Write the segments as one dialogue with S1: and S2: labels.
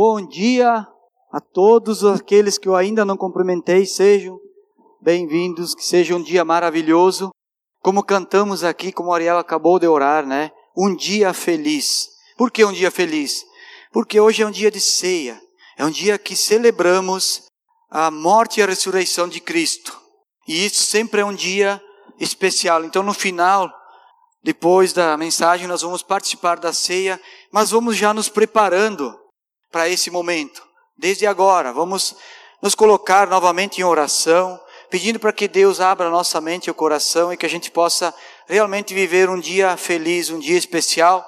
S1: Bom dia a todos aqueles que eu ainda não cumprimentei, sejam bem-vindos, que seja um dia maravilhoso. Como cantamos aqui, como a acabou de orar, né? Um dia feliz. Por que um dia feliz? Porque hoje é um dia de ceia. É um dia que celebramos a morte e a ressurreição de Cristo. E isso sempre é um dia especial. Então, no final, depois da mensagem, nós vamos participar da ceia, mas vamos já nos preparando para esse momento. Desde agora, vamos nos colocar novamente em oração, pedindo para que Deus abra nossa mente e o coração e que a gente possa realmente viver um dia feliz, um dia especial,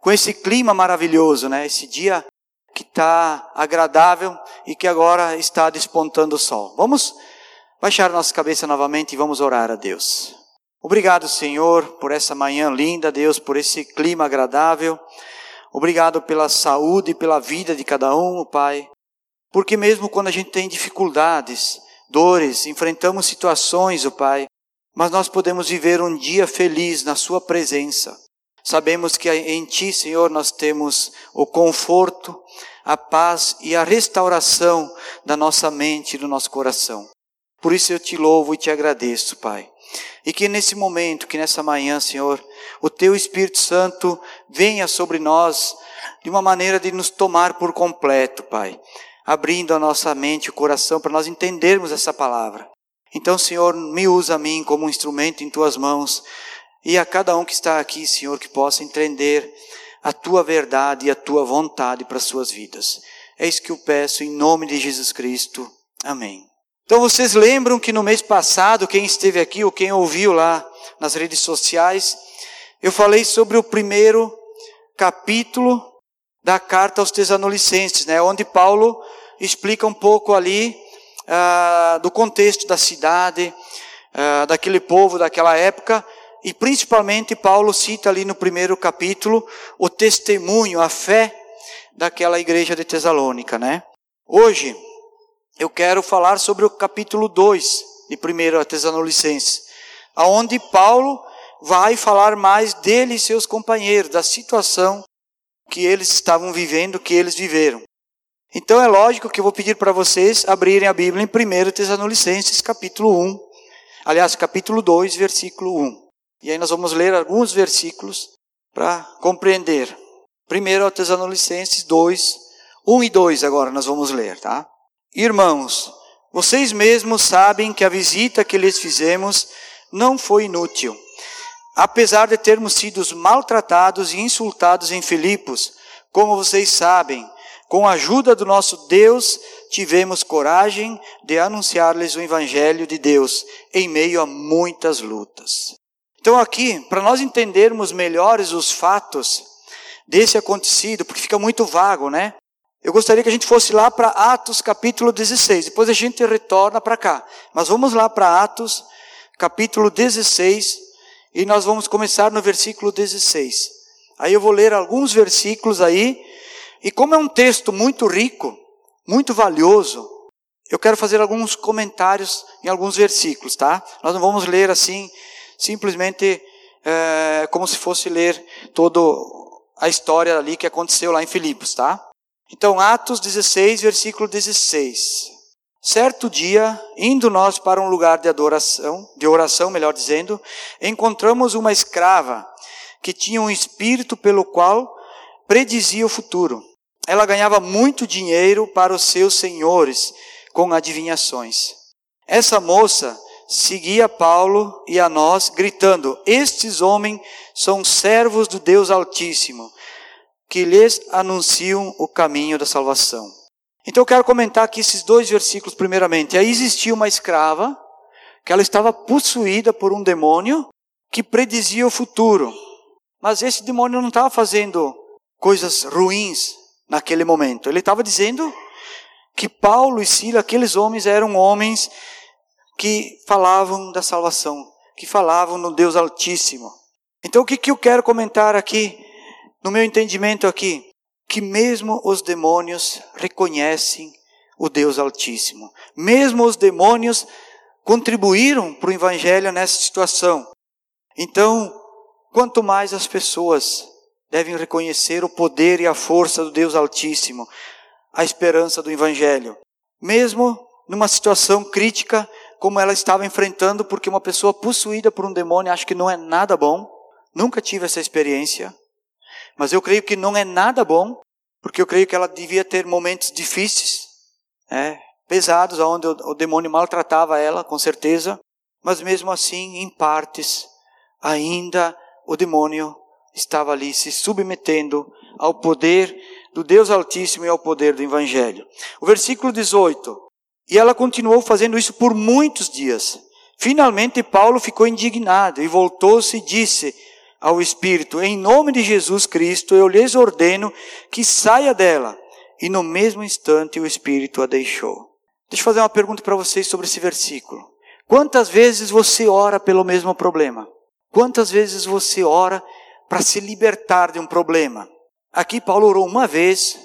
S1: com esse clima maravilhoso, né? Esse dia que está agradável e que agora está despontando o sol. Vamos baixar nossa cabeça novamente e vamos orar a Deus. Obrigado, Senhor, por essa manhã linda, Deus, por esse clima agradável. Obrigado pela saúde e pela vida de cada um, Pai. Porque mesmo quando a gente tem dificuldades, dores, enfrentamos situações, o Pai, mas nós podemos viver um dia feliz na Sua presença. Sabemos que em Ti, Senhor, nós temos o conforto, a paz e a restauração da nossa mente e do nosso coração. Por isso eu te louvo e te agradeço, Pai. E que nesse momento, que nessa manhã, Senhor, o Teu Espírito Santo venha sobre nós de uma maneira de nos tomar por completo, Pai, abrindo a nossa mente e o coração para nós entendermos essa palavra. Então, Senhor, me usa a mim como um instrumento em Tuas mãos e a cada um que está aqui, Senhor, que possa entender a Tua verdade e a Tua vontade para as suas vidas. É isso que eu peço em nome de Jesus Cristo. Amém. Então vocês lembram que no mês passado, quem esteve aqui ou quem ouviu lá nas redes sociais, eu falei sobre o primeiro capítulo da carta aos Tesanolicenses, né, onde Paulo explica um pouco ali ah, do contexto da cidade, ah, daquele povo daquela época, e principalmente Paulo cita ali no primeiro capítulo o testemunho, a fé daquela igreja de Tesalônica, né? Hoje eu quero falar sobre o capítulo 2 de 1 Tesalonicenses, aonde Paulo vai falar mais dele e seus companheiros, da situação que eles estavam vivendo, que eles viveram. Então é lógico que eu vou pedir para vocês abrirem a Bíblia em 1 Tesalonicenses, capítulo 1, aliás, capítulo 2, versículo 1. E aí nós vamos ler alguns versículos para compreender. 1 Tesalonicenses 2, 1 e 2 agora nós vamos ler, tá? Irmãos, vocês mesmos sabem que a visita que lhes fizemos não foi inútil. Apesar de termos sido maltratados e insultados em Filipos, como vocês sabem, com a ajuda do nosso Deus, tivemos coragem de anunciar-lhes o Evangelho de Deus em meio a muitas lutas. Então, aqui, para nós entendermos melhores os fatos desse acontecido, porque fica muito vago, né? Eu gostaria que a gente fosse lá para Atos capítulo 16, depois a gente retorna para cá. Mas vamos lá para Atos capítulo 16 e nós vamos começar no versículo 16. Aí eu vou ler alguns versículos aí, e como é um texto muito rico, muito valioso, eu quero fazer alguns comentários em alguns versículos, tá? Nós não vamos ler assim, simplesmente é, como se fosse ler toda a história ali que aconteceu lá em Filipos, tá? Então, Atos 16, versículo 16. Certo dia, indo nós para um lugar de adoração, de oração, melhor dizendo, encontramos uma escrava que tinha um espírito pelo qual predizia o futuro. Ela ganhava muito dinheiro para os seus senhores com adivinhações. Essa moça seguia Paulo e a nós, gritando: Estes homens são servos do Deus Altíssimo que lhes anunciam o caminho da salvação. Então eu quero comentar aqui esses dois versículos primeiramente. Aí existia uma escrava que ela estava possuída por um demônio que predizia o futuro. Mas esse demônio não estava fazendo coisas ruins naquele momento. Ele estava dizendo que Paulo e Sila, aqueles homens, eram homens que falavam da salvação, que falavam no Deus Altíssimo. Então o que, que eu quero comentar aqui no meu entendimento aqui, que mesmo os demônios reconhecem o Deus Altíssimo. Mesmo os demônios contribuíram para o Evangelho nessa situação. Então, quanto mais as pessoas devem reconhecer o poder e a força do Deus Altíssimo, a esperança do Evangelho, mesmo numa situação crítica como ela estava enfrentando, porque uma pessoa possuída por um demônio acho que não é nada bom. Nunca tive essa experiência, mas eu creio que não é nada bom, porque eu creio que ela devia ter momentos difíceis, é, pesados, onde o demônio maltratava ela, com certeza, mas mesmo assim, em partes, ainda o demônio estava ali se submetendo ao poder do Deus Altíssimo e ao poder do Evangelho. O versículo 18. E ela continuou fazendo isso por muitos dias. Finalmente, Paulo ficou indignado e voltou-se e disse ao Espírito: Em nome de Jesus Cristo, eu lhes ordeno que saia dela. E no mesmo instante, o Espírito a deixou. Deixa eu fazer uma pergunta para vocês sobre esse versículo. Quantas vezes você ora pelo mesmo problema? Quantas vezes você ora para se libertar de um problema? Aqui Paulo orou uma vez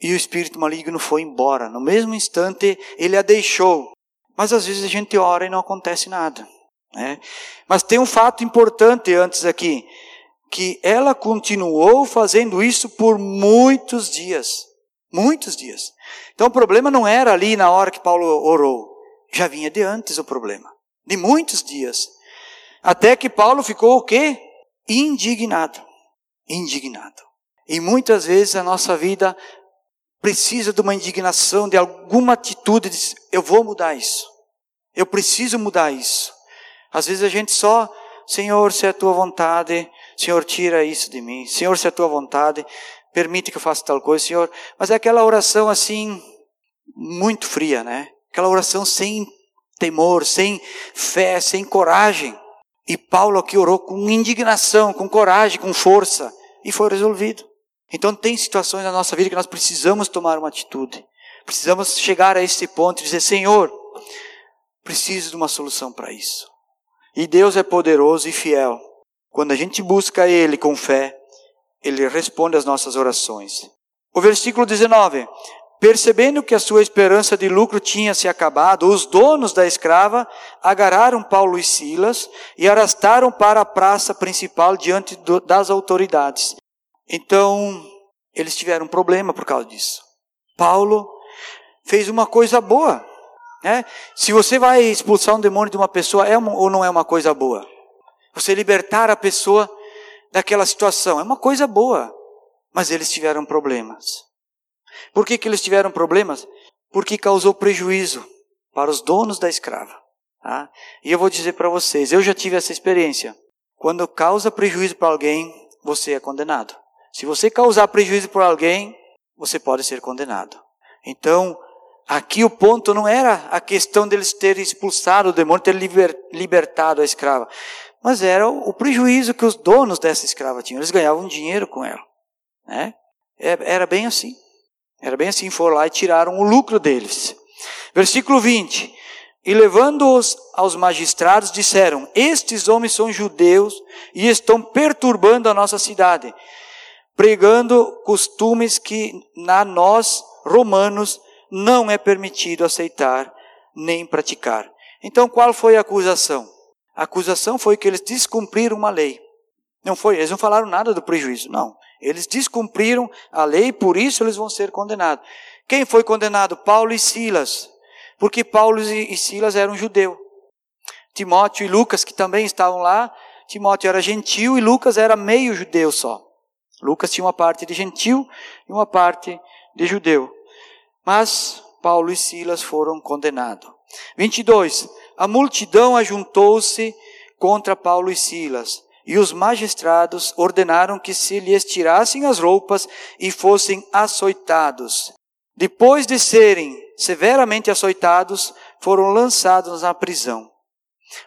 S1: e o espírito maligno foi embora. No mesmo instante ele a deixou. Mas às vezes a gente ora e não acontece nada. Né? Mas tem um fato importante antes aqui, que ela continuou fazendo isso por muitos dias. Muitos dias. Então o problema não era ali na hora que Paulo orou. Já vinha de antes o problema. De muitos dias. Até que Paulo ficou o quê? Indignado. Indignado. E muitas vezes a nossa vida precisa de uma indignação, de alguma atitude, de, eu vou mudar isso. Eu preciso mudar isso. Às vezes a gente só, Senhor, se é a tua vontade, Senhor, tira isso de mim. Senhor, se é a tua vontade, permite que eu faça tal coisa, Senhor. Mas é aquela oração assim, muito fria, né? Aquela oração sem temor, sem fé, sem coragem. E Paulo aqui orou com indignação, com coragem, com força, e foi resolvido. Então tem situações na nossa vida que nós precisamos tomar uma atitude. Precisamos chegar a esse ponto e dizer: Senhor, preciso de uma solução para isso. E Deus é poderoso e fiel. Quando a gente busca Ele com fé, Ele responde às nossas orações. O versículo 19: Percebendo que a sua esperança de lucro tinha se acabado, os donos da escrava agarraram Paulo e Silas e arrastaram para a praça principal diante do, das autoridades. Então, eles tiveram um problema por causa disso. Paulo fez uma coisa boa. Né? Se você vai expulsar um demônio de uma pessoa, é uma, ou não é uma coisa boa? Você libertar a pessoa daquela situação é uma coisa boa. Mas eles tiveram problemas. Por que, que eles tiveram problemas? Porque causou prejuízo para os donos da escrava. Tá? E eu vou dizer para vocês, eu já tive essa experiência. Quando causa prejuízo para alguém, você é condenado. Se você causar prejuízo para alguém, você pode ser condenado. Então, aqui o ponto não era a questão deles terem expulsado o demônio, ter liber, libertado a escrava, mas era o, o prejuízo que os donos dessa escrava tinham. Eles ganhavam dinheiro com ela. Né? É, era bem assim. Era bem assim, foram lá e tiraram o lucro deles. Versículo 20. E levando-os aos magistrados, disseram: Estes homens são judeus e estão perturbando a nossa cidade, pregando costumes que na nós, romanos, não é permitido aceitar nem praticar. Então, qual foi a acusação? A acusação foi que eles descumpriram uma lei. Não foi, eles não falaram nada do prejuízo, não. Eles descumpriram a lei, por isso eles vão ser condenados. Quem foi condenado? Paulo e Silas. Porque Paulo e Silas eram judeus. Timóteo e Lucas, que também estavam lá, Timóteo era gentil e Lucas era meio judeu só. Lucas tinha uma parte de gentil e uma parte de judeu. Mas Paulo e Silas foram condenados. 22. A multidão ajuntou-se contra Paulo e Silas e os magistrados ordenaram que se lhes tirassem as roupas e fossem açoitados. Depois de serem severamente açoitados, foram lançados na prisão.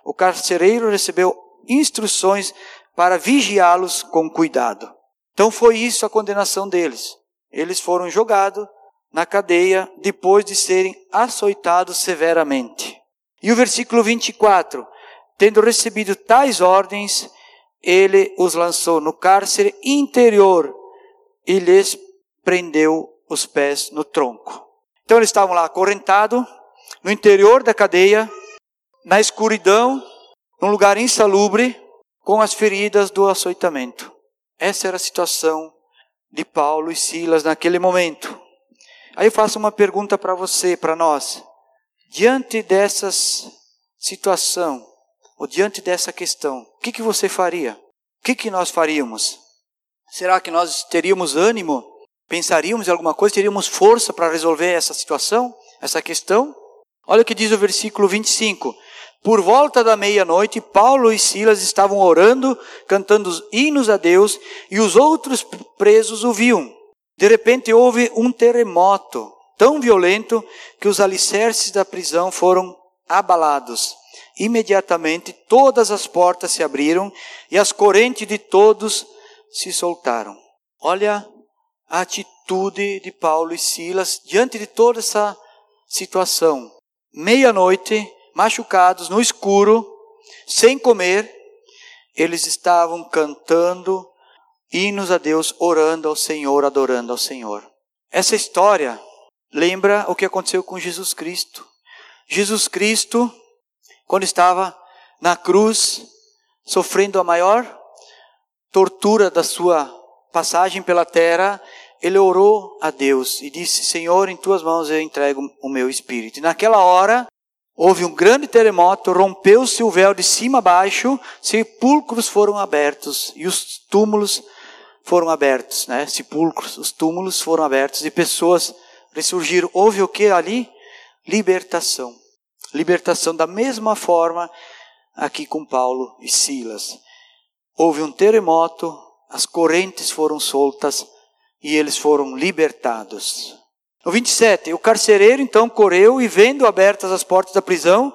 S1: O carcereiro recebeu instruções para vigiá-los com cuidado. Então foi isso a condenação deles. Eles foram jogados na cadeia depois de serem açoitados severamente. E o versículo 24: Tendo recebido tais ordens, ele os lançou no cárcere interior e lhes prendeu os pés no tronco. Então eles estavam lá acorrentados, no interior da cadeia, na escuridão, num lugar insalubre, com as feridas do açoitamento. Essa era a situação de Paulo e Silas naquele momento. Aí eu faço uma pergunta para você, para nós. Diante dessa situação, ou diante dessa questão, o que, que você faria? O que, que nós faríamos? Será que nós teríamos ânimo? Pensaríamos em alguma coisa? Teríamos força para resolver essa situação, essa questão? Olha o que diz o versículo 25. Por volta da meia-noite, Paulo e Silas estavam orando, cantando hinos a Deus, e os outros presos ouviam. De repente houve um terremoto tão violento que os alicerces da prisão foram abalados. Imediatamente todas as portas se abriram e as correntes de todos se soltaram. Olha a atitude de Paulo e Silas diante de toda essa situação. Meia-noite, machucados, no escuro, sem comer, eles estavam cantando hinos a Deus, orando ao Senhor, adorando ao Senhor. Essa história lembra o que aconteceu com Jesus Cristo. Jesus Cristo, quando estava na cruz, sofrendo a maior tortura da sua passagem pela terra, ele orou a Deus e disse: Senhor, em tuas mãos eu entrego o meu espírito. E naquela hora, houve um grande terremoto, rompeu-se o véu de cima a baixo, sepulcros foram abertos e os túmulos foram abertos, né? Sepulcros, os túmulos foram abertos e pessoas ressurgiram. Houve o que ali? Libertação. Libertação da mesma forma aqui com Paulo e Silas. Houve um terremoto, as correntes foram soltas e eles foram libertados. No 27, o carcereiro então correu e, vendo abertas as portas da prisão,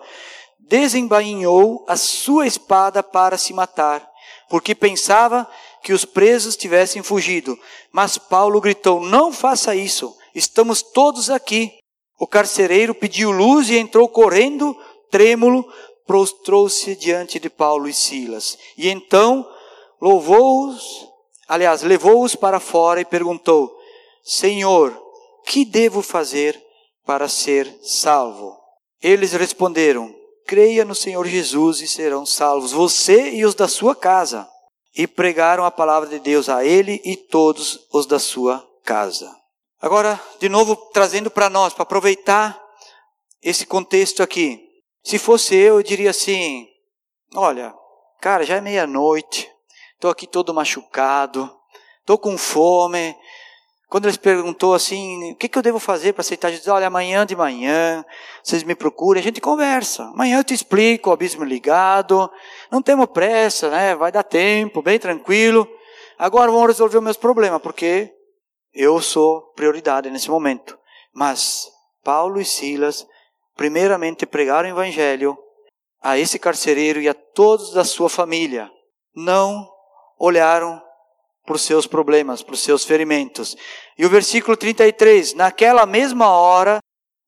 S1: desembainhou a sua espada para se matar, porque pensava que os presos tivessem fugido. Mas Paulo gritou: Não faça isso, estamos todos aqui. O carcereiro pediu luz e entrou correndo, trêmulo, prostrou-se diante de Paulo e Silas. E então louvou-os, aliás, levou-os para fora e perguntou: Senhor, que devo fazer para ser salvo? Eles responderam: Creia no Senhor Jesus e serão salvos, você e os da sua casa e pregaram a palavra de Deus a ele e todos os da sua casa. Agora, de novo, trazendo para nós, para aproveitar esse contexto aqui. Se fosse eu, eu diria assim: olha, cara, já é meia-noite, estou aqui todo machucado, estou com fome, quando eles perguntou assim, o que, que eu devo fazer para aceitar Jesus? Olha, amanhã de manhã, vocês me procurem, a gente conversa. Amanhã eu te explico, o abismo ligado. Não temos pressa, né? Vai dar tempo, bem tranquilo. Agora vamos resolver os meus problemas, porque eu sou prioridade nesse momento. Mas Paulo e Silas, primeiramente pregaram o evangelho a esse carcereiro e a todos da sua família. Não olharam os seus problemas, os seus ferimentos. E o versículo 33, naquela mesma hora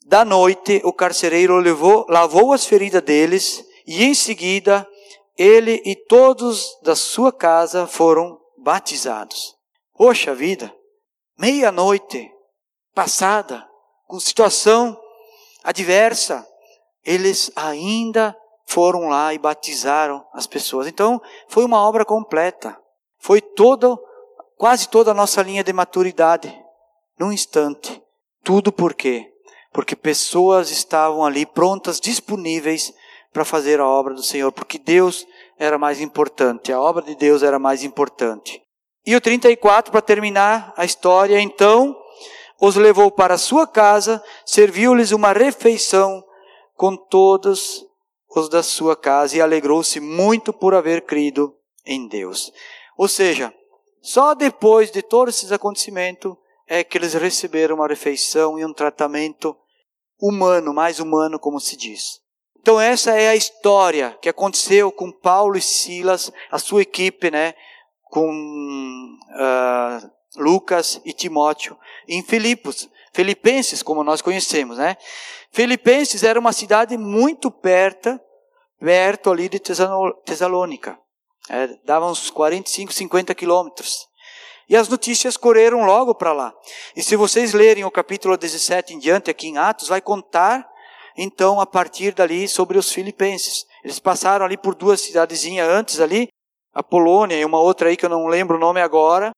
S1: da noite, o carcereiro levou, lavou as feridas deles, e em seguida ele e todos da sua casa foram batizados. Poxa vida, meia-noite passada, com situação adversa, eles ainda foram lá e batizaram as pessoas. Então, foi uma obra completa. Foi todo quase toda a nossa linha de maturidade, num instante. Tudo por quê? Porque pessoas estavam ali prontas, disponíveis para fazer a obra do Senhor, porque Deus era mais importante, a obra de Deus era mais importante. E o 34, para terminar a história, então os levou para sua casa, serviu-lhes uma refeição com todos os da sua casa e alegrou-se muito por haver crido em Deus. Ou seja, só depois de todos esses acontecimentos é que eles receberam uma refeição e um tratamento humano, mais humano, como se diz. Então essa é a história que aconteceu com Paulo e Silas, a sua equipe, né, com uh, Lucas e Timóteo em Filipos, Filipenses, como nós conhecemos, né? Filipenses era uma cidade muito perto, perto ali de Tesalônica. É, dava uns 45, 50 quilômetros. E as notícias correram logo para lá. E se vocês lerem o capítulo 17 em diante, aqui em Atos, vai contar, então, a partir dali, sobre os filipenses. Eles passaram ali por duas cidadezinhas antes ali, a Polônia e uma outra aí que eu não lembro o nome agora,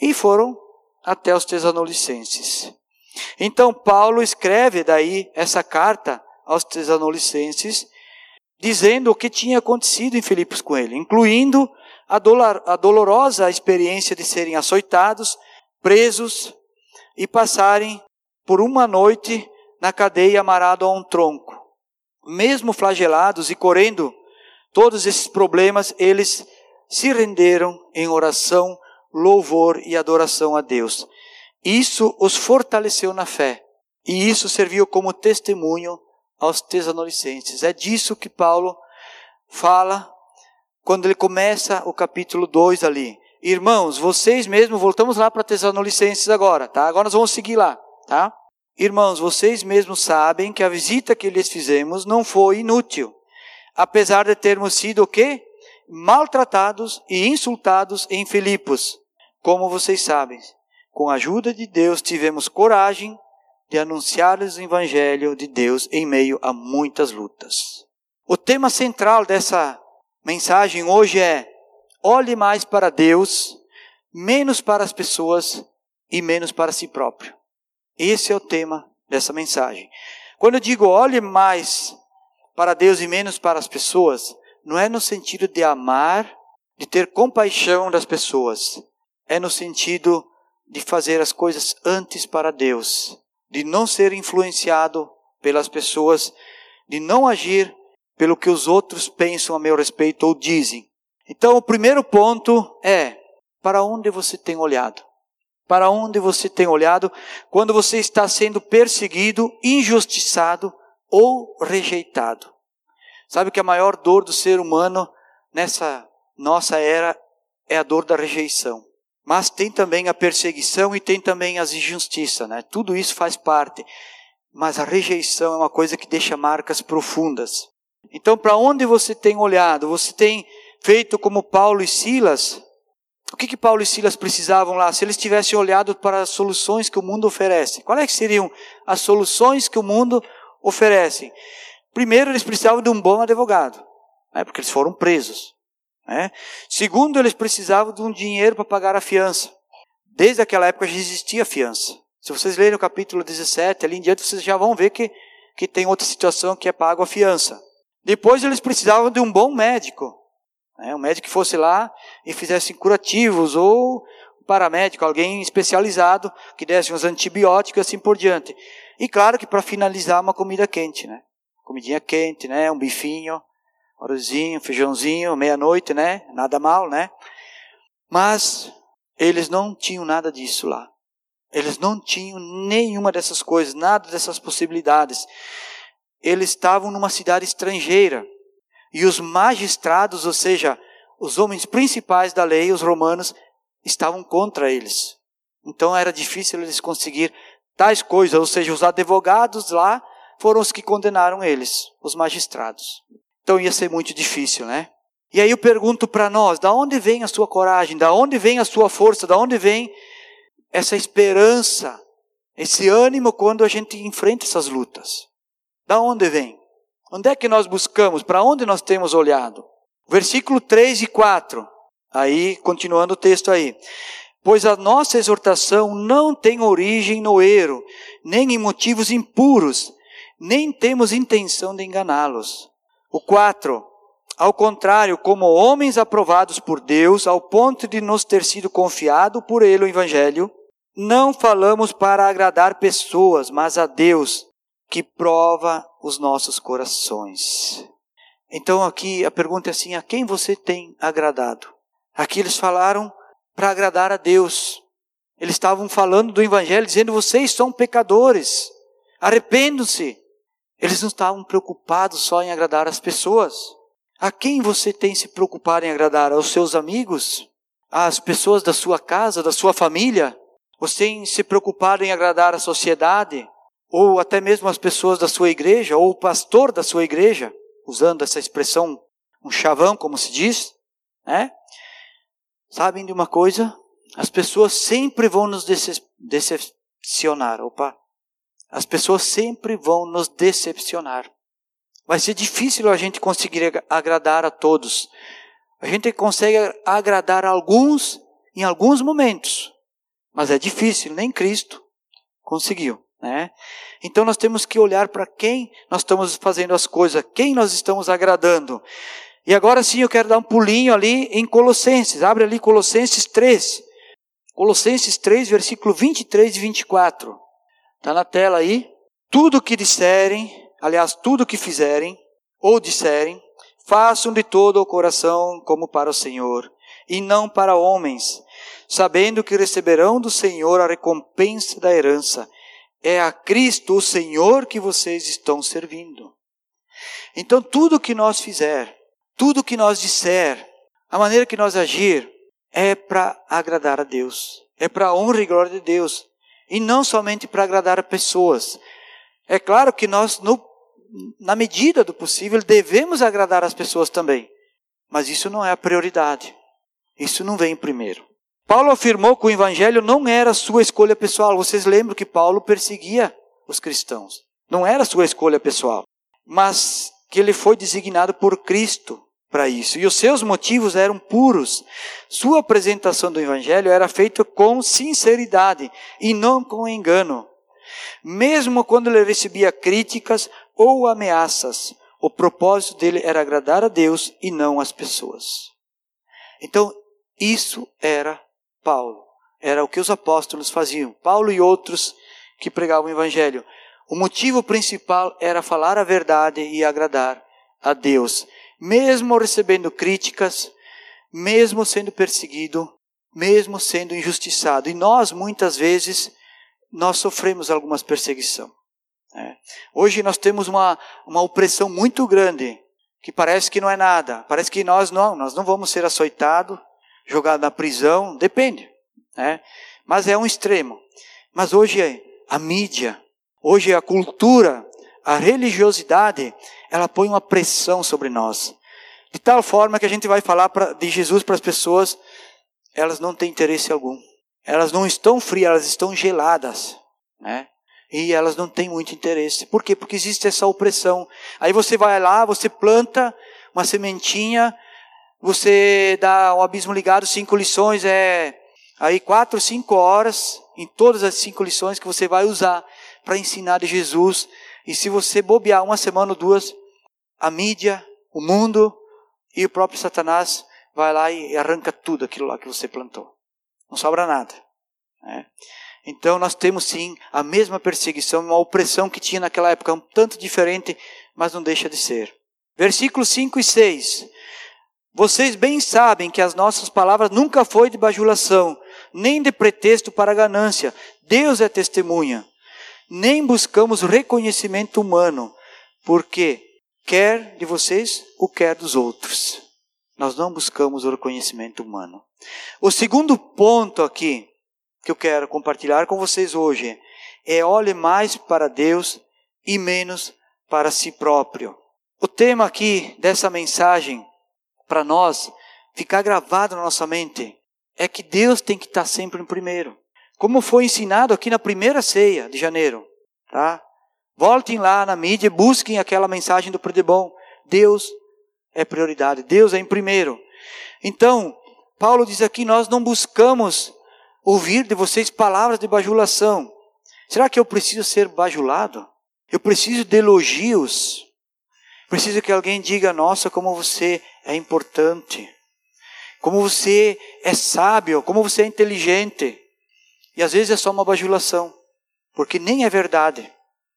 S1: e foram até os Tesanolicenses. Então Paulo escreve daí essa carta aos Tesalonicenses, dizendo o que tinha acontecido em Filipos com ele, incluindo a, a dolorosa experiência de serem açoitados, presos e passarem por uma noite na cadeia amarrado a um tronco. Mesmo flagelados e correndo todos esses problemas, eles se renderam em oração, louvor e adoração a Deus. Isso os fortaleceu na fé. E isso serviu como testemunho aos Tesalonicenses. É disso que Paulo fala quando ele começa o capítulo 2 ali. Irmãos, vocês mesmos, voltamos lá para Tesalonicenses agora, tá? Agora nós vamos seguir lá, tá? Irmãos, vocês mesmos sabem que a visita que lhes fizemos não foi inútil, apesar de termos sido o quê? Maltratados e insultados em Filipos. Como vocês sabem, com a ajuda de Deus tivemos coragem de anunciar-lhes o evangelho de Deus em meio a muitas lutas. O tema central dessa mensagem hoje é: olhe mais para Deus, menos para as pessoas e menos para si próprio. Esse é o tema dessa mensagem. Quando eu digo olhe mais para Deus e menos para as pessoas, não é no sentido de amar, de ter compaixão das pessoas, é no sentido de fazer as coisas antes para Deus, de não ser influenciado pelas pessoas, de não agir pelo que os outros pensam a meu respeito ou dizem. Então, o primeiro ponto é: para onde você tem olhado? Para onde você tem olhado quando você está sendo perseguido, injustiçado ou rejeitado? Sabe que a maior dor do ser humano nessa nossa era é a dor da rejeição. Mas tem também a perseguição e tem também as injustiças, né? Tudo isso faz parte. Mas a rejeição é uma coisa que deixa marcas profundas. Então, para onde você tem olhado? Você tem feito como Paulo e Silas? O que, que Paulo e Silas precisavam lá? Se eles tivessem olhado para as soluções que o mundo oferece, quais é seriam as soluções que o mundo oferece? Primeiro, eles precisavam de um bom advogado, né? porque eles foram presos. Né? Segundo, eles precisavam de um dinheiro para pagar a fiança. Desde aquela época já existia fiança. Se vocês lerem o capítulo 17, ali em diante, vocês já vão ver que, que tem outra situação que é pago a fiança. Depois eles precisavam de um bom médico. Né? Um médico que fosse lá e fizesse curativos, ou paramédico, alguém especializado, que desse uns antibióticos e assim por diante. E claro que para finalizar, uma comida quente, né? Comidinha quente, né? Um bifinho, arrozinho, feijãozinho, meia-noite, né? Nada mal, né? Mas eles não tinham nada disso lá. Eles não tinham nenhuma dessas coisas, nada dessas possibilidades. Eles estavam numa cidade estrangeira. E os magistrados, ou seja, os homens principais da lei, os romanos, estavam contra eles. Então era difícil eles conseguir tais coisas, ou seja, os advogados lá foram os que condenaram eles, os magistrados. Então ia ser muito difícil, né? E aí eu pergunto para nós, da onde vem a sua coragem? Da onde vem a sua força? Da onde vem essa esperança, esse ânimo quando a gente enfrenta essas lutas? Da onde vem? Onde é que nós buscamos? Para onde nós temos olhado? Versículo 3 e 4. Aí, continuando o texto aí. Pois a nossa exortação não tem origem no erro, nem em motivos impuros, nem temos intenção de enganá-los. O 4. Ao contrário, como homens aprovados por Deus, ao ponto de nos ter sido confiado por Ele o Evangelho, não falamos para agradar pessoas, mas a Deus, que prova os nossos corações. Então aqui a pergunta é assim: a quem você tem agradado? Aqui eles falaram para agradar a Deus. Eles estavam falando do Evangelho, dizendo: vocês são pecadores, arrependam-se. Eles não estavam preocupados só em agradar as pessoas. A quem você tem se preocupado em agradar? Aos seus amigos? Às pessoas da sua casa, da sua família? Você tem se preocupado em agradar a sociedade? Ou até mesmo as pessoas da sua igreja? Ou o pastor da sua igreja? Usando essa expressão, um chavão, como se diz, né? Sabem de uma coisa? As pessoas sempre vão nos decepcionar. Opa, as pessoas sempre vão nos decepcionar. Vai ser difícil a gente conseguir agradar a todos. A gente consegue agradar a alguns em alguns momentos, mas é difícil, nem Cristo conseguiu. Né? Então nós temos que olhar para quem nós estamos fazendo as coisas, quem nós estamos agradando. E agora sim eu quero dar um pulinho ali em Colossenses. Abre ali Colossenses 3. Colossenses 3, versículo 23 e 24. Está na tela aí. Tudo que disserem, aliás, tudo que fizerem ou disserem, façam de todo o coração como para o Senhor, e não para homens, sabendo que receberão do Senhor a recompensa da herança. É a Cristo, o Senhor, que vocês estão servindo. Então, tudo que nós fizer, tudo que nós disser, a maneira que nós agir, é para agradar a Deus, é para a honra e glória de Deus, e não somente para agradar pessoas. É claro que nós, no, na medida do possível, devemos agradar as pessoas também, mas isso não é a prioridade, isso não vem primeiro. Paulo afirmou que o evangelho não era sua escolha pessoal. Vocês lembram que Paulo perseguia os cristãos. Não era sua escolha pessoal, mas que ele foi designado por Cristo para isso. E os seus motivos eram puros. Sua apresentação do Evangelho era feita com sinceridade e não com engano. Mesmo quando ele recebia críticas ou ameaças, o propósito dele era agradar a Deus e não as pessoas. Então, isso era Paulo. Era o que os apóstolos faziam. Paulo e outros que pregavam o Evangelho. O motivo principal era falar a verdade e agradar a Deus mesmo recebendo críticas, mesmo sendo perseguido, mesmo sendo injustiçado. E nós, muitas vezes, nós sofremos algumas perseguição. É. Hoje nós temos uma, uma opressão muito grande, que parece que não é nada. Parece que nós não, nós não vamos ser açoitados, jogados na prisão, depende. É. Mas é um extremo. Mas hoje a mídia, hoje a cultura, a religiosidade, ela põe uma pressão sobre nós. De tal forma que a gente vai falar pra, de Jesus para as pessoas, elas não têm interesse algum. Elas não estão frias, elas estão geladas. Né? E elas não têm muito interesse. Por quê? Porque existe essa opressão. Aí você vai lá, você planta uma sementinha, você dá o abismo ligado, cinco lições, é aí quatro, cinco horas, em todas as cinco lições que você vai usar para ensinar de Jesus. E se você bobear uma semana ou duas, a mídia, o mundo, e o próprio Satanás vai lá e arranca tudo aquilo lá que você plantou. Não sobra nada. Né? Então nós temos sim a mesma perseguição, uma opressão que tinha naquela época, um tanto diferente, mas não deixa de ser. Versículos 5 e 6. Vocês bem sabem que as nossas palavras nunca foi de bajulação, nem de pretexto para ganância. Deus é testemunha. Nem buscamos reconhecimento humano, porque quer de vocês ou quer dos outros. Nós não buscamos o reconhecimento humano. O segundo ponto aqui que eu quero compartilhar com vocês hoje é olhe mais para Deus e menos para si próprio. O tema aqui dessa mensagem para nós ficar gravado na nossa mente é que Deus tem que estar sempre em primeiro. Como foi ensinado aqui na primeira ceia de janeiro, tá? Voltem lá na mídia busquem aquela mensagem do Prodebon. Deus é prioridade, Deus é em primeiro. Então, Paulo diz aqui: nós não buscamos ouvir de vocês palavras de bajulação. Será que eu preciso ser bajulado? Eu preciso de elogios. Preciso que alguém diga: nossa, como você é importante. Como você é sábio, como você é inteligente. E às vezes é só uma bajulação, porque nem é verdade.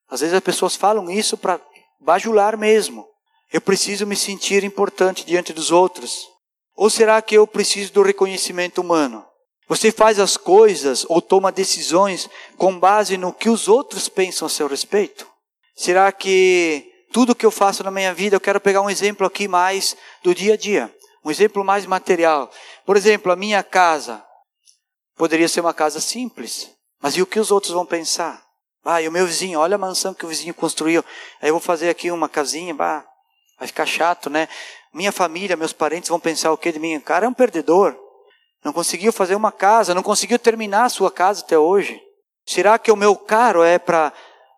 S1: Às vezes as pessoas falam isso para bajular mesmo. Eu preciso me sentir importante diante dos outros. Ou será que eu preciso do reconhecimento humano? Você faz as coisas ou toma decisões com base no que os outros pensam a seu respeito? Será que tudo que eu faço na minha vida, eu quero pegar um exemplo aqui mais do dia a dia, um exemplo mais material. Por exemplo, a minha casa poderia ser uma casa simples, mas e o que os outros vão pensar? Ah, e o meu vizinho, olha a mansão que o vizinho construiu. Aí eu vou fazer aqui uma casinha, bah, vai ficar chato, né? Minha família, meus parentes vão pensar o que de mim? Cara é um perdedor. Não conseguiu fazer uma casa, não conseguiu terminar a sua casa até hoje. Será que o meu caro é para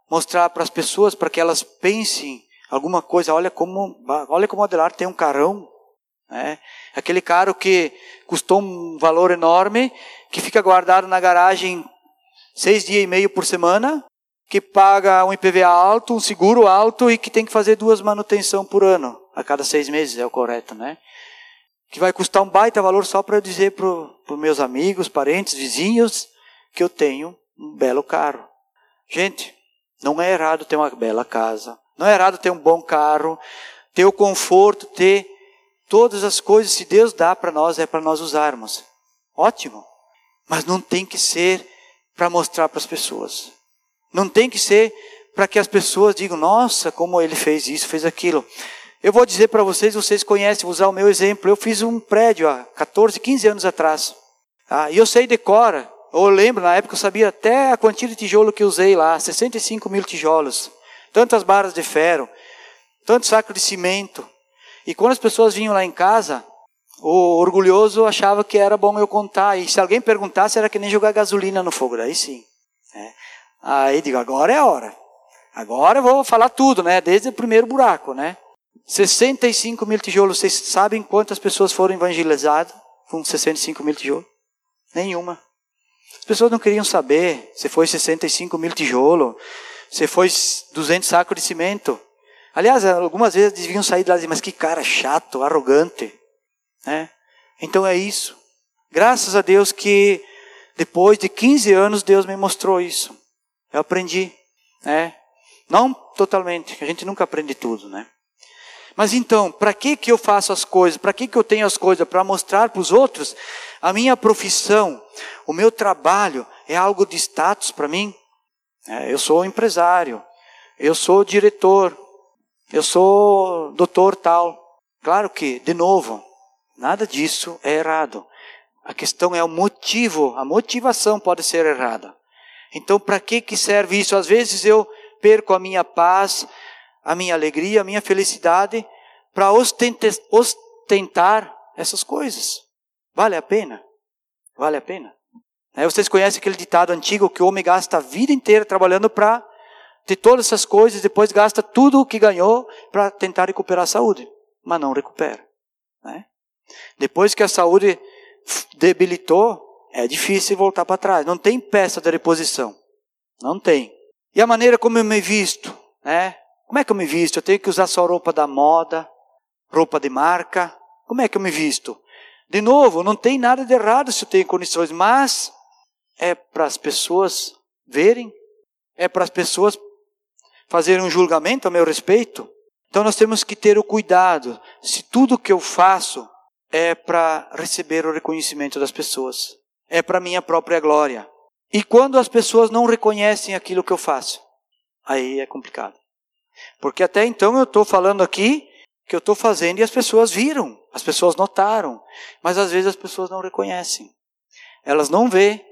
S1: mostrar para as pessoas, para que elas pensem alguma coisa? Olha como, olha como Adelar tem um carão. Né? Aquele carro que custou um valor enorme, que fica guardado na garagem seis dias e meio por semana, que paga um IPVA alto, um seguro alto e que tem que fazer duas manutenção por ano, a cada seis meses, é o correto, né? Que vai custar um baita valor só para eu dizer para os meus amigos, parentes, vizinhos, que eu tenho um belo carro. Gente, não é errado ter uma bela casa, não é errado ter um bom carro, ter o conforto, ter todas as coisas, se Deus dá para nós, é para nós usarmos. Ótimo. Mas não tem que ser para mostrar para as pessoas. Não tem que ser para que as pessoas digam, nossa, como ele fez isso, fez aquilo. Eu vou dizer para vocês, vocês conhecem, vou usar o meu exemplo. Eu fiz um prédio há 14, 15 anos atrás. Ah, e eu sei decora. Eu lembro, na época eu sabia até a quantia de tijolo que usei lá, 65 mil tijolos. Tantas barras de ferro, tanto saco de cimento. E quando as pessoas vinham lá em casa, o orgulhoso achava que era bom eu contar. E se alguém perguntasse, era que nem jogar gasolina no fogo. Daí sim. Né? Aí digo, agora é a hora. Agora eu vou falar tudo, né? Desde o primeiro buraco, né? 65 mil tijolos. Vocês sabem quantas pessoas foram evangelizadas com 65 mil tijolos? Nenhuma. As pessoas não queriam saber se foi 65 mil tijolos, se foi 200 sacos de cimento. Aliás, algumas vezes deviam sair de lá e dizer, mas que cara chato, arrogante. Né? Então é isso. Graças a Deus que depois de 15 anos Deus me mostrou isso. Eu aprendi. Né? Não totalmente, a gente nunca aprende tudo, né? Mas então, para que que eu faço as coisas? Para que que eu tenho as coisas? Para mostrar para os outros? A minha profissão, o meu trabalho é algo de status para mim? É, eu sou empresário, eu sou diretor, eu sou doutor tal. Claro que, de novo, nada disso é errado. A questão é o motivo, a motivação pode ser errada. Então, para que que serve isso? Às vezes eu perco a minha paz, a minha alegria, a minha felicidade para ostentar essas coisas. Vale a pena? Vale a pena? É, vocês conhecem aquele ditado antigo que o homem gasta a vida inteira trabalhando para de todas essas coisas, depois gasta tudo o que ganhou para tentar recuperar a saúde, mas não recupera. Né? Depois que a saúde debilitou, é difícil voltar para trás. Não tem peça de reposição. Não tem. E a maneira como eu me visto, né? Como é que eu me visto? Eu tenho que usar só roupa da moda, roupa de marca. Como é que eu me visto? De novo, não tem nada de errado se eu tenho condições, mas é para as pessoas verem, é para as pessoas fazer um julgamento a meu respeito. Então nós temos que ter o cuidado, se tudo que eu faço é para receber o reconhecimento das pessoas, é para minha própria glória. E quando as pessoas não reconhecem aquilo que eu faço, aí é complicado. Porque até então eu estou falando aqui que eu estou fazendo e as pessoas viram, as pessoas notaram, mas às vezes as pessoas não reconhecem. Elas não vê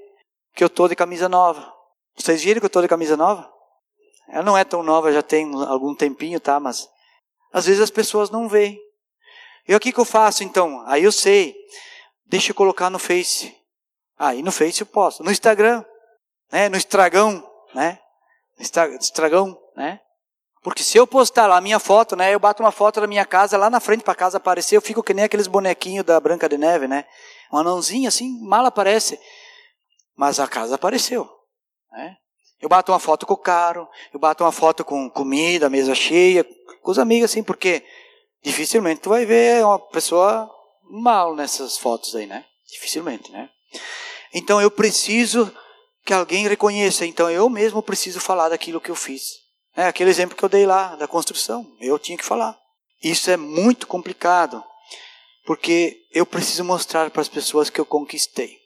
S1: que eu estou de camisa nova. Vocês viram que eu estou de camisa nova? Ela não é tão nova, já tem algum tempinho, tá? Mas às vezes as pessoas não veem. E o que, que eu faço então? Aí eu sei. Deixa eu colocar no Face. Aí no Face eu posso. No Instagram, né? No Estragão, né? Estragão, né? Porque se eu postar lá a minha foto, né? Eu bato uma foto da minha casa lá na frente para casa aparecer, eu fico que nem aqueles bonequinhos da Branca de Neve, né? Um anãozinho assim, mal aparece. Mas a casa apareceu, né? Eu bato uma foto com o carro, eu bato uma foto com comida, mesa cheia, com os amigos assim, porque dificilmente tu vai ver uma pessoa mal nessas fotos aí, né? Dificilmente, né? Então eu preciso que alguém reconheça, então eu mesmo preciso falar daquilo que eu fiz. É aquele exemplo que eu dei lá da construção, eu tinha que falar. Isso é muito complicado, porque eu preciso mostrar para as pessoas que eu conquistei.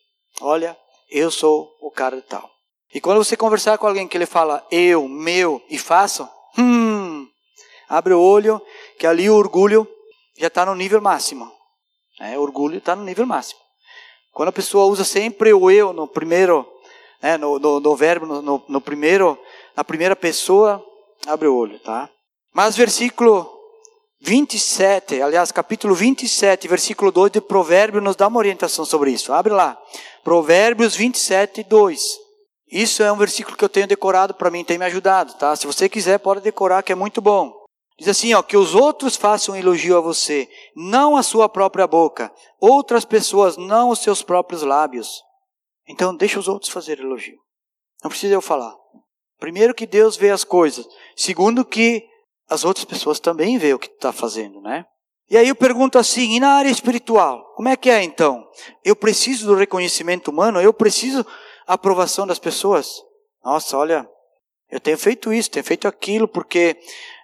S1: Olha, eu sou o cara de tal. E quando você conversar com alguém que ele fala eu, meu e faço, hum, abre o olho, que ali o orgulho já está no nível máximo. É, o orgulho está no nível máximo. Quando a pessoa usa sempre o eu no primeiro, né, no, no, no, verbo, no, no, primeiro, na primeira pessoa, abre o olho, tá? Mas versículo 27, aliás, capítulo 27, versículo 2 de Provérbio nos dá uma orientação sobre isso. Abre lá. Provérbios 27, 2. Isso é um versículo que eu tenho decorado para mim, tem me ajudado, tá? Se você quiser, pode decorar, que é muito bom. Diz assim, ó, que os outros façam elogio a você, não a sua própria boca. Outras pessoas, não os seus próprios lábios. Então, deixa os outros fazer elogio. Não precisa eu falar. Primeiro que Deus vê as coisas. Segundo que as outras pessoas também vê o que está fazendo, né? E aí eu pergunto assim, e na área espiritual? Como é que é então? Eu preciso do reconhecimento humano? Eu preciso a aprovação das pessoas? Nossa, olha, eu tenho feito isso, tenho feito aquilo, porque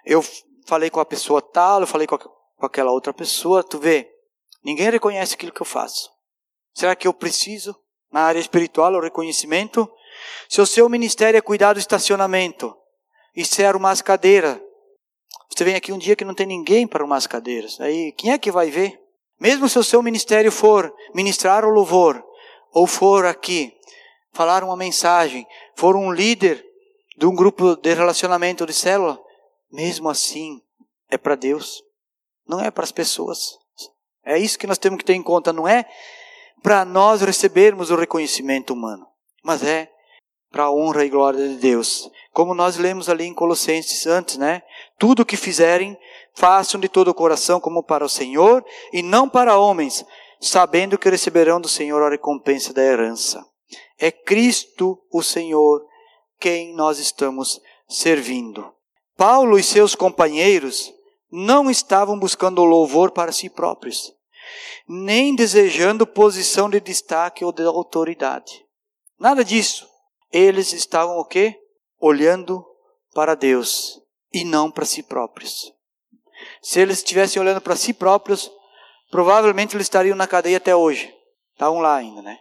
S1: eu falei com a pessoa tal, eu falei com, aquela outra pessoa, tu vê, ninguém reconhece aquilo que eu faço. Será que eu preciso, na área espiritual, o reconhecimento? Se o seu ministério é cuidar do estacionamento e ser arrumar as cadeiras, você vem aqui um dia que não tem ninguém para arrumar as cadeiras. Aí, quem é que vai ver? Mesmo se o seu ministério for ministrar o louvor, ou for aqui falar uma mensagem, for um líder de um grupo de relacionamento de célula, mesmo assim é para Deus, não é para as pessoas. É isso que nós temos que ter em conta, não é para nós recebermos o reconhecimento humano, mas é para a honra e glória de Deus. Como nós lemos ali em Colossenses antes, né? Tudo o que fizerem, façam de todo o coração como para o Senhor e não para homens, sabendo que receberão do Senhor a recompensa da herança. É Cristo o Senhor quem nós estamos servindo. Paulo e seus companheiros não estavam buscando louvor para si próprios, nem desejando posição de destaque ou de autoridade. Nada disso. Eles estavam o quê? Olhando para Deus e não para si próprios. Se eles estivessem olhando para si próprios, provavelmente eles estariam na cadeia até hoje. Estavam lá ainda, né?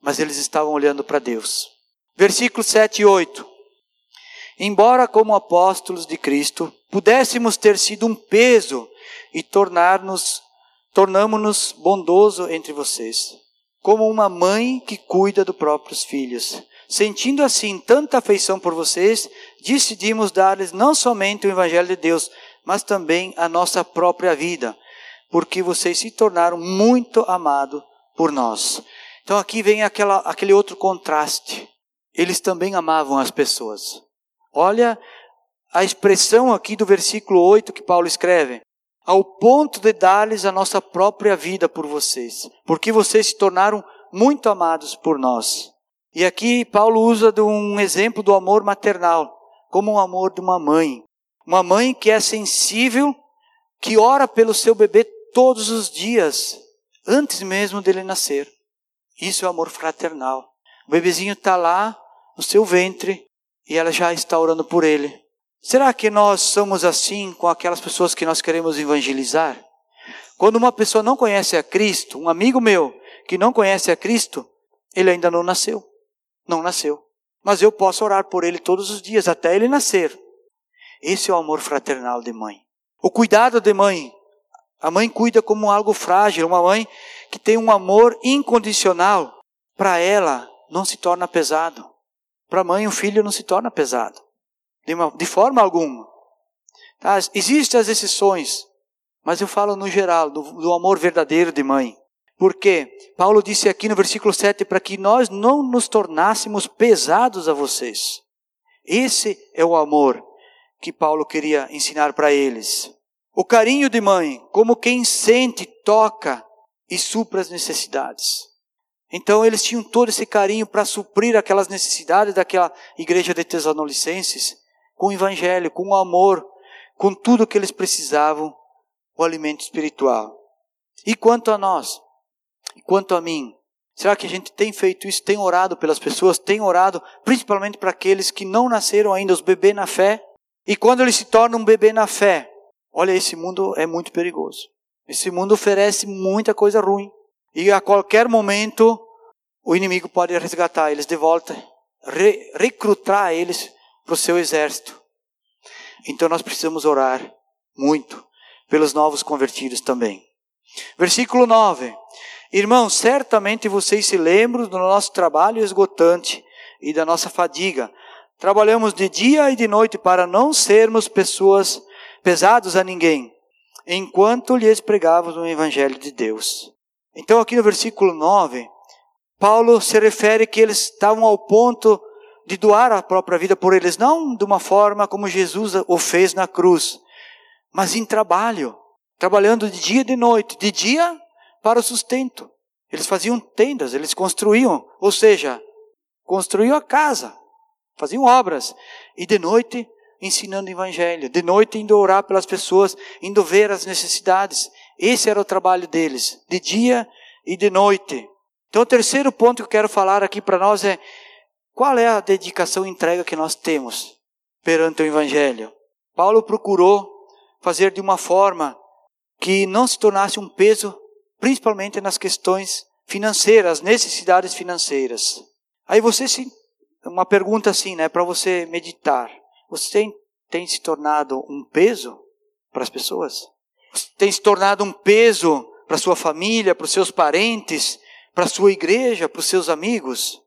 S1: Mas eles estavam olhando para Deus. Versículos 7 e 8. Embora, como apóstolos de Cristo, pudéssemos ter sido um peso e tornar-nos, tornamos-nos bondoso entre vocês, como uma mãe que cuida dos próprios filhos. Sentindo assim tanta afeição por vocês, decidimos dar-lhes não somente o Evangelho de Deus, mas também a nossa própria vida, porque vocês se tornaram muito amados por nós. Então aqui vem aquela, aquele outro contraste. Eles também amavam as pessoas. Olha a expressão aqui do versículo 8 que Paulo escreve. Ao ponto de dar-lhes a nossa própria vida por vocês, porque vocês se tornaram muito amados por nós. E aqui Paulo usa de um exemplo do amor maternal, como o amor de uma mãe. Uma mãe que é sensível, que ora pelo seu bebê todos os dias, antes mesmo dele nascer. Isso é amor fraternal. O bebezinho está lá no seu ventre, e ela já está orando por ele. Será que nós somos assim com aquelas pessoas que nós queremos evangelizar? Quando uma pessoa não conhece a Cristo, um amigo meu que não conhece a Cristo, ele ainda não nasceu. Não nasceu. Mas eu posso orar por ele todos os dias, até ele nascer. Esse é o amor fraternal de mãe. O cuidado de mãe. A mãe cuida como algo frágil. Uma mãe que tem um amor incondicional. Para ela, não se torna pesado. Para a mãe, o filho não se torna pesado. De, uma, de forma alguma. Tá? Existem as exceções, mas eu falo no geral, do, do amor verdadeiro de mãe. Porque Paulo disse aqui no versículo 7 para que nós não nos tornássemos pesados a vocês. Esse é o amor que Paulo queria ensinar para eles. O carinho de mãe, como quem sente, toca e supra as necessidades. Então eles tinham todo esse carinho para suprir aquelas necessidades daquela igreja de Tesalonicenses com o evangelho, com o amor, com tudo que eles precisavam, o alimento espiritual. E quanto a nós, e quanto a mim, será que a gente tem feito isso, tem orado pelas pessoas, tem orado principalmente para aqueles que não nasceram ainda, os bebês na fé? E quando eles se tornam um bebê na fé, olha, esse mundo é muito perigoso. Esse mundo oferece muita coisa ruim. E a qualquer momento o inimigo pode resgatar eles de volta, re recrutar eles para o seu exército. Então nós precisamos orar muito pelos novos convertidos também. Versículo 9. Irmãos, certamente vocês se lembram do nosso trabalho esgotante e da nossa fadiga. Trabalhamos de dia e de noite para não sermos pessoas pesados a ninguém, enquanto lhes pregávamos o evangelho de Deus. Então, aqui no versículo 9, Paulo se refere que eles estavam ao ponto de doar a própria vida por eles, não de uma forma como Jesus o fez na cruz, mas em trabalho, trabalhando de dia e de noite, de dia para o sustento. Eles faziam tendas, eles construíam, ou seja, construíam a casa, faziam obras. E de noite ensinando o evangelho, de noite indo orar pelas pessoas, indo ver as necessidades. Esse era o trabalho deles, de dia e de noite. Então, o terceiro ponto que eu quero falar aqui para nós é qual é a dedicação e entrega que nós temos perante o evangelho. Paulo procurou fazer de uma forma que não se tornasse um peso, principalmente nas questões financeiras, necessidades financeiras. Aí você se uma pergunta assim, né, para você meditar. Você tem, tem se tornado um peso para as pessoas? Você tem se tornado um peso para sua família, para os seus parentes, para a sua igreja, para os seus amigos?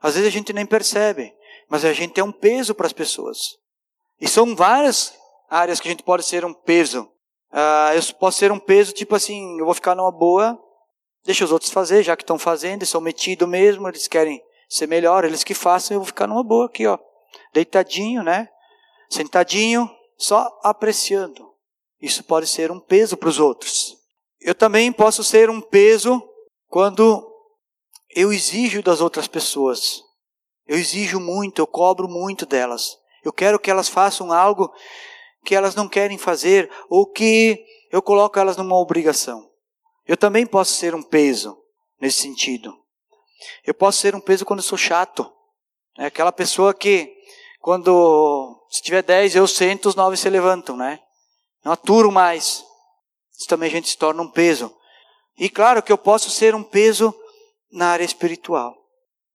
S1: Às vezes a gente nem percebe, mas a gente é um peso para as pessoas. E são várias áreas que a gente pode ser um peso. Uh, eu posso ser um peso, tipo assim, eu vou ficar numa boa, deixa os outros fazer, já que estão fazendo, e são metidos mesmo, eles querem ser melhor, eles que façam, eu vou ficar numa boa aqui, ó, deitadinho, né? Sentadinho, só apreciando. Isso pode ser um peso para os outros. Eu também posso ser um peso quando eu exijo das outras pessoas. Eu exijo muito, eu cobro muito delas. Eu quero que elas façam algo que elas não querem fazer ou que eu coloco elas numa obrigação. Eu também posso ser um peso nesse sentido. Eu posso ser um peso quando eu sou chato. É aquela pessoa que, quando se tiver dez, eu sento, os nove se levantam, né? Não aturo mais. Isso também a gente se torna um peso. E claro que eu posso ser um peso na área espiritual.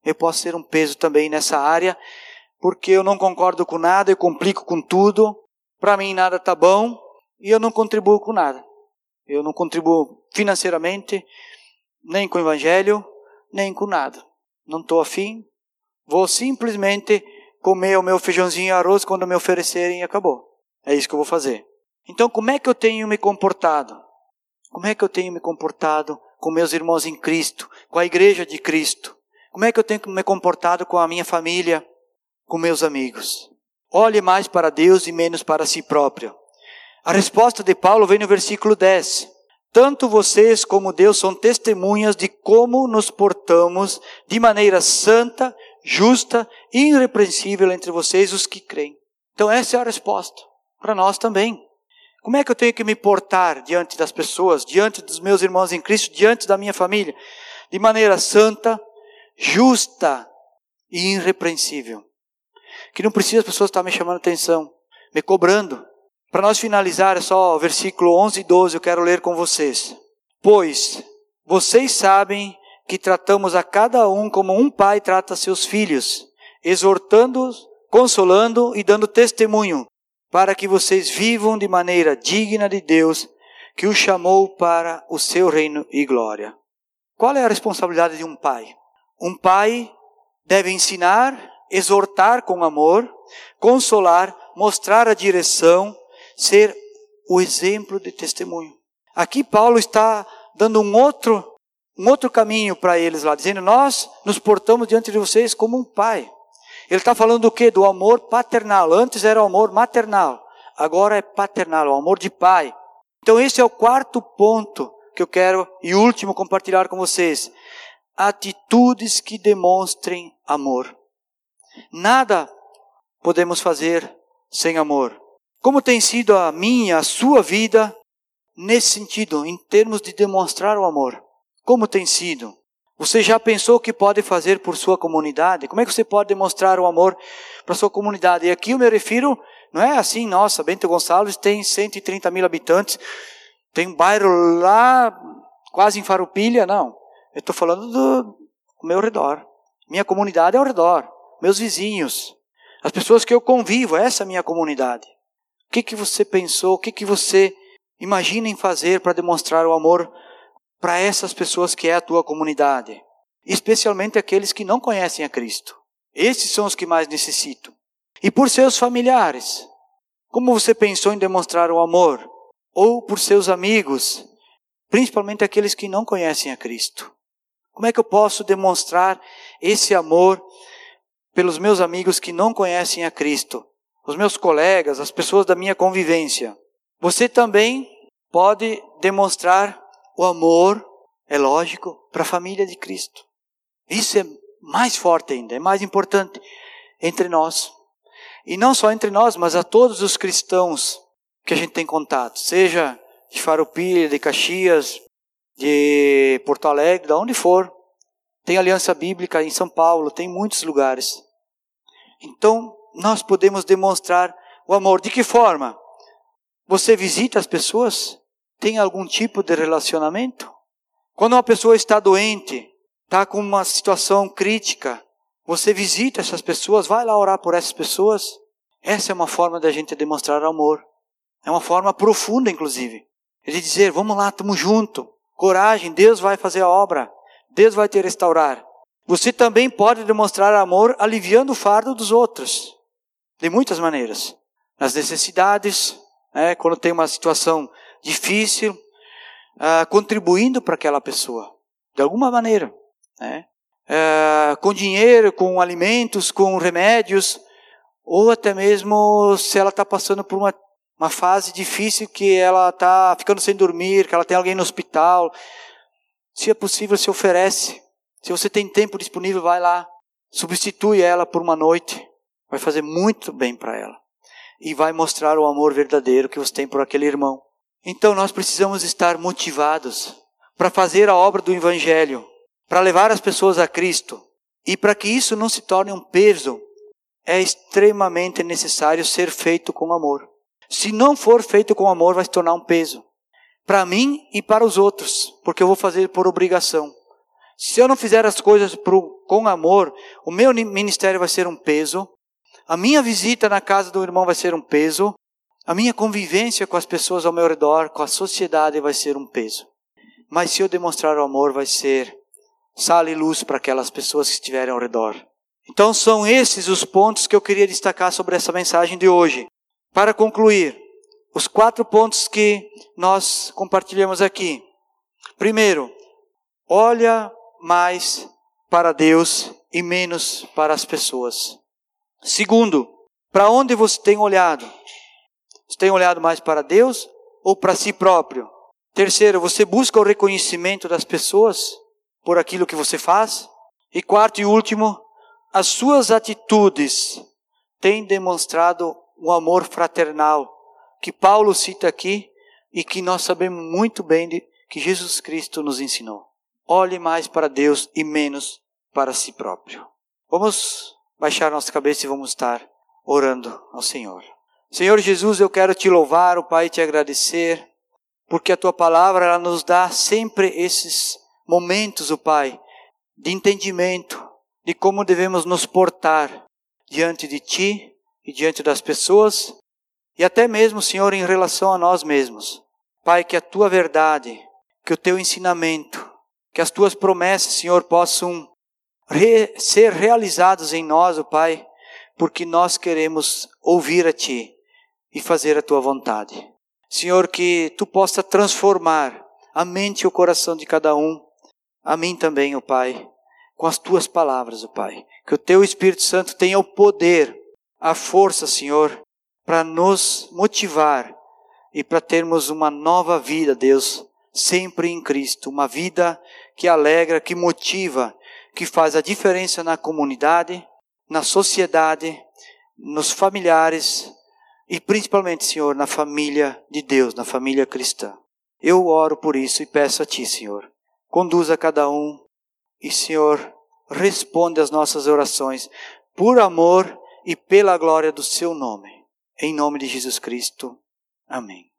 S1: Eu posso ser um peso também nessa área, porque eu não concordo com nada, eu complico com tudo, para mim nada tá bom e eu não contribuo com nada. Eu não contribuo financeiramente, nem com o evangelho, nem com nada. Não estou afim. Vou simplesmente comer o meu feijãozinho e arroz quando me oferecerem e acabou. É isso que eu vou fazer. Então, como é que eu tenho me comportado? Como é que eu tenho me comportado com meus irmãos em Cristo, com a igreja de Cristo? Como é que eu tenho me comportado com a minha família, com meus amigos? Olhe mais para Deus e menos para si próprio. A resposta de Paulo vem no versículo 10. Tanto vocês como Deus são testemunhas de como nos portamos de maneira santa, justa e irrepreensível entre vocês, os que creem. Então, essa é a resposta para nós também. Como é que eu tenho que me portar diante das pessoas, diante dos meus irmãos em Cristo, diante da minha família? De maneira santa, justa e irrepreensível. Que não precisa as pessoas estar me chamando atenção, me cobrando. Para nós finalizar, é só o versículo 11 e 12, eu quero ler com vocês. Pois vocês sabem que tratamos a cada um como um pai trata seus filhos, exortando-os, consolando e dando testemunho para que vocês vivam de maneira digna de Deus, que o chamou para o seu reino e glória. Qual é a responsabilidade de um pai? Um pai deve ensinar, exortar com amor, consolar, mostrar a direção, ser o exemplo de testemunho. Aqui Paulo está dando um outro um outro caminho para eles lá, dizendo: Nós nos portamos diante de vocês como um pai. Ele está falando do que? Do amor paternal. Antes era o amor maternal, agora é paternal, o amor de pai. Então, esse é o quarto ponto que eu quero e último compartilhar com vocês. Atitudes que demonstrem amor. Nada podemos fazer sem amor. Como tem sido a minha, a sua vida nesse sentido, em termos de demonstrar o amor? Como tem sido? Você já pensou o que pode fazer por sua comunidade? Como é que você pode demonstrar o amor para sua comunidade? E aqui eu me refiro, não é assim, nossa, Bento Gonçalves tem 130 mil habitantes, tem um bairro lá, quase em Farupilha, não. Eu estou falando do meu redor. Minha comunidade é ao redor. Meus vizinhos. As pessoas que eu convivo, essa é a minha comunidade. O que, que você pensou, o que, que você imagina em fazer para demonstrar o amor para essas pessoas que é a tua comunidade, especialmente aqueles que não conhecem a Cristo. Esses são os que mais necessitam. E por seus familiares, como você pensou em demonstrar o amor? Ou por seus amigos, principalmente aqueles que não conhecem a Cristo? Como é que eu posso demonstrar esse amor pelos meus amigos que não conhecem a Cristo? Os meus colegas, as pessoas da minha convivência. Você também pode demonstrar o amor, é lógico, para a família de Cristo. Isso é mais forte ainda, é mais importante. entre nós. E não só entre nós, mas a todos os cristãos que a gente tem contato, seja de Farroupilha, de Caxias, de Porto Alegre, de onde for. Tem Aliança Bíblica em São Paulo, tem muitos lugares. Então, nós podemos demonstrar o amor. De que forma? Você visita as pessoas? Tem algum tipo de relacionamento? Quando uma pessoa está doente, está com uma situação crítica, você visita essas pessoas, vai lá orar por essas pessoas. Essa é uma forma da gente demonstrar amor. É uma forma profunda, inclusive. Ele dizer: vamos lá, estamos juntos. Coragem, Deus vai fazer a obra. Deus vai te restaurar. Você também pode demonstrar amor aliviando o fardo dos outros. De muitas maneiras. Nas necessidades, né, quando tem uma situação difícil, uh, contribuindo para aquela pessoa. De alguma maneira. Né? Uh, com dinheiro, com alimentos, com remédios, ou até mesmo se ela está passando por uma uma fase difícil que ela está ficando sem dormir, que ela tem alguém no hospital. Se é possível, se oferece. Se você tem tempo disponível, vai lá. Substitui ela por uma noite. Vai fazer muito bem para ela. E vai mostrar o amor verdadeiro que você tem por aquele irmão. Então nós precisamos estar motivados para fazer a obra do Evangelho, para levar as pessoas a Cristo. E para que isso não se torne um peso, é extremamente necessário ser feito com amor. Se não for feito com amor, vai se tornar um peso. Para mim e para os outros, porque eu vou fazer por obrigação. Se eu não fizer as coisas por, com amor, o meu ministério vai ser um peso, a minha visita na casa do irmão vai ser um peso, a minha convivência com as pessoas ao meu redor, com a sociedade vai ser um peso. Mas se eu demonstrar o amor, vai ser sal e luz para aquelas pessoas que estiverem ao redor. Então são esses os pontos que eu queria destacar sobre essa mensagem de hoje. Para concluir, os quatro pontos que nós compartilhamos aqui. Primeiro, olha mais para Deus e menos para as pessoas. Segundo, para onde você tem olhado? Você tem olhado mais para Deus ou para si próprio? Terceiro, você busca o reconhecimento das pessoas por aquilo que você faz? E quarto e último, as suas atitudes têm demonstrado um amor fraternal que Paulo cita aqui e que nós sabemos muito bem de, que Jesus Cristo nos ensinou. Olhe mais para Deus e menos para si próprio. Vamos baixar nossa cabeça e vamos estar orando ao Senhor. Senhor Jesus, eu quero te louvar, o Pai, te agradecer, porque a tua palavra ela nos dá sempre esses momentos, o Pai, de entendimento de como devemos nos portar diante de ti e diante das pessoas e até mesmo, Senhor, em relação a nós mesmos. Pai, que a tua verdade, que o teu ensinamento, que as tuas promessas, Senhor, possam re ser realizadas em nós, o Pai, porque nós queremos ouvir a Ti e fazer a Tua vontade. Senhor, que Tu possa transformar a mente e o coração de cada um, a mim também, o Pai, com as Tuas palavras, o Pai. Que o Teu Espírito Santo tenha o poder a força, Senhor, para nos motivar e para termos uma nova vida, Deus, sempre em Cristo, uma vida que alegra, que motiva, que faz a diferença na comunidade, na sociedade, nos familiares e principalmente, Senhor, na família de Deus, na família cristã. Eu oro por isso e peço a Ti, Senhor, conduza cada um e, Senhor, responde às nossas orações por amor e pela glória do seu nome. Em nome de Jesus Cristo. Amém.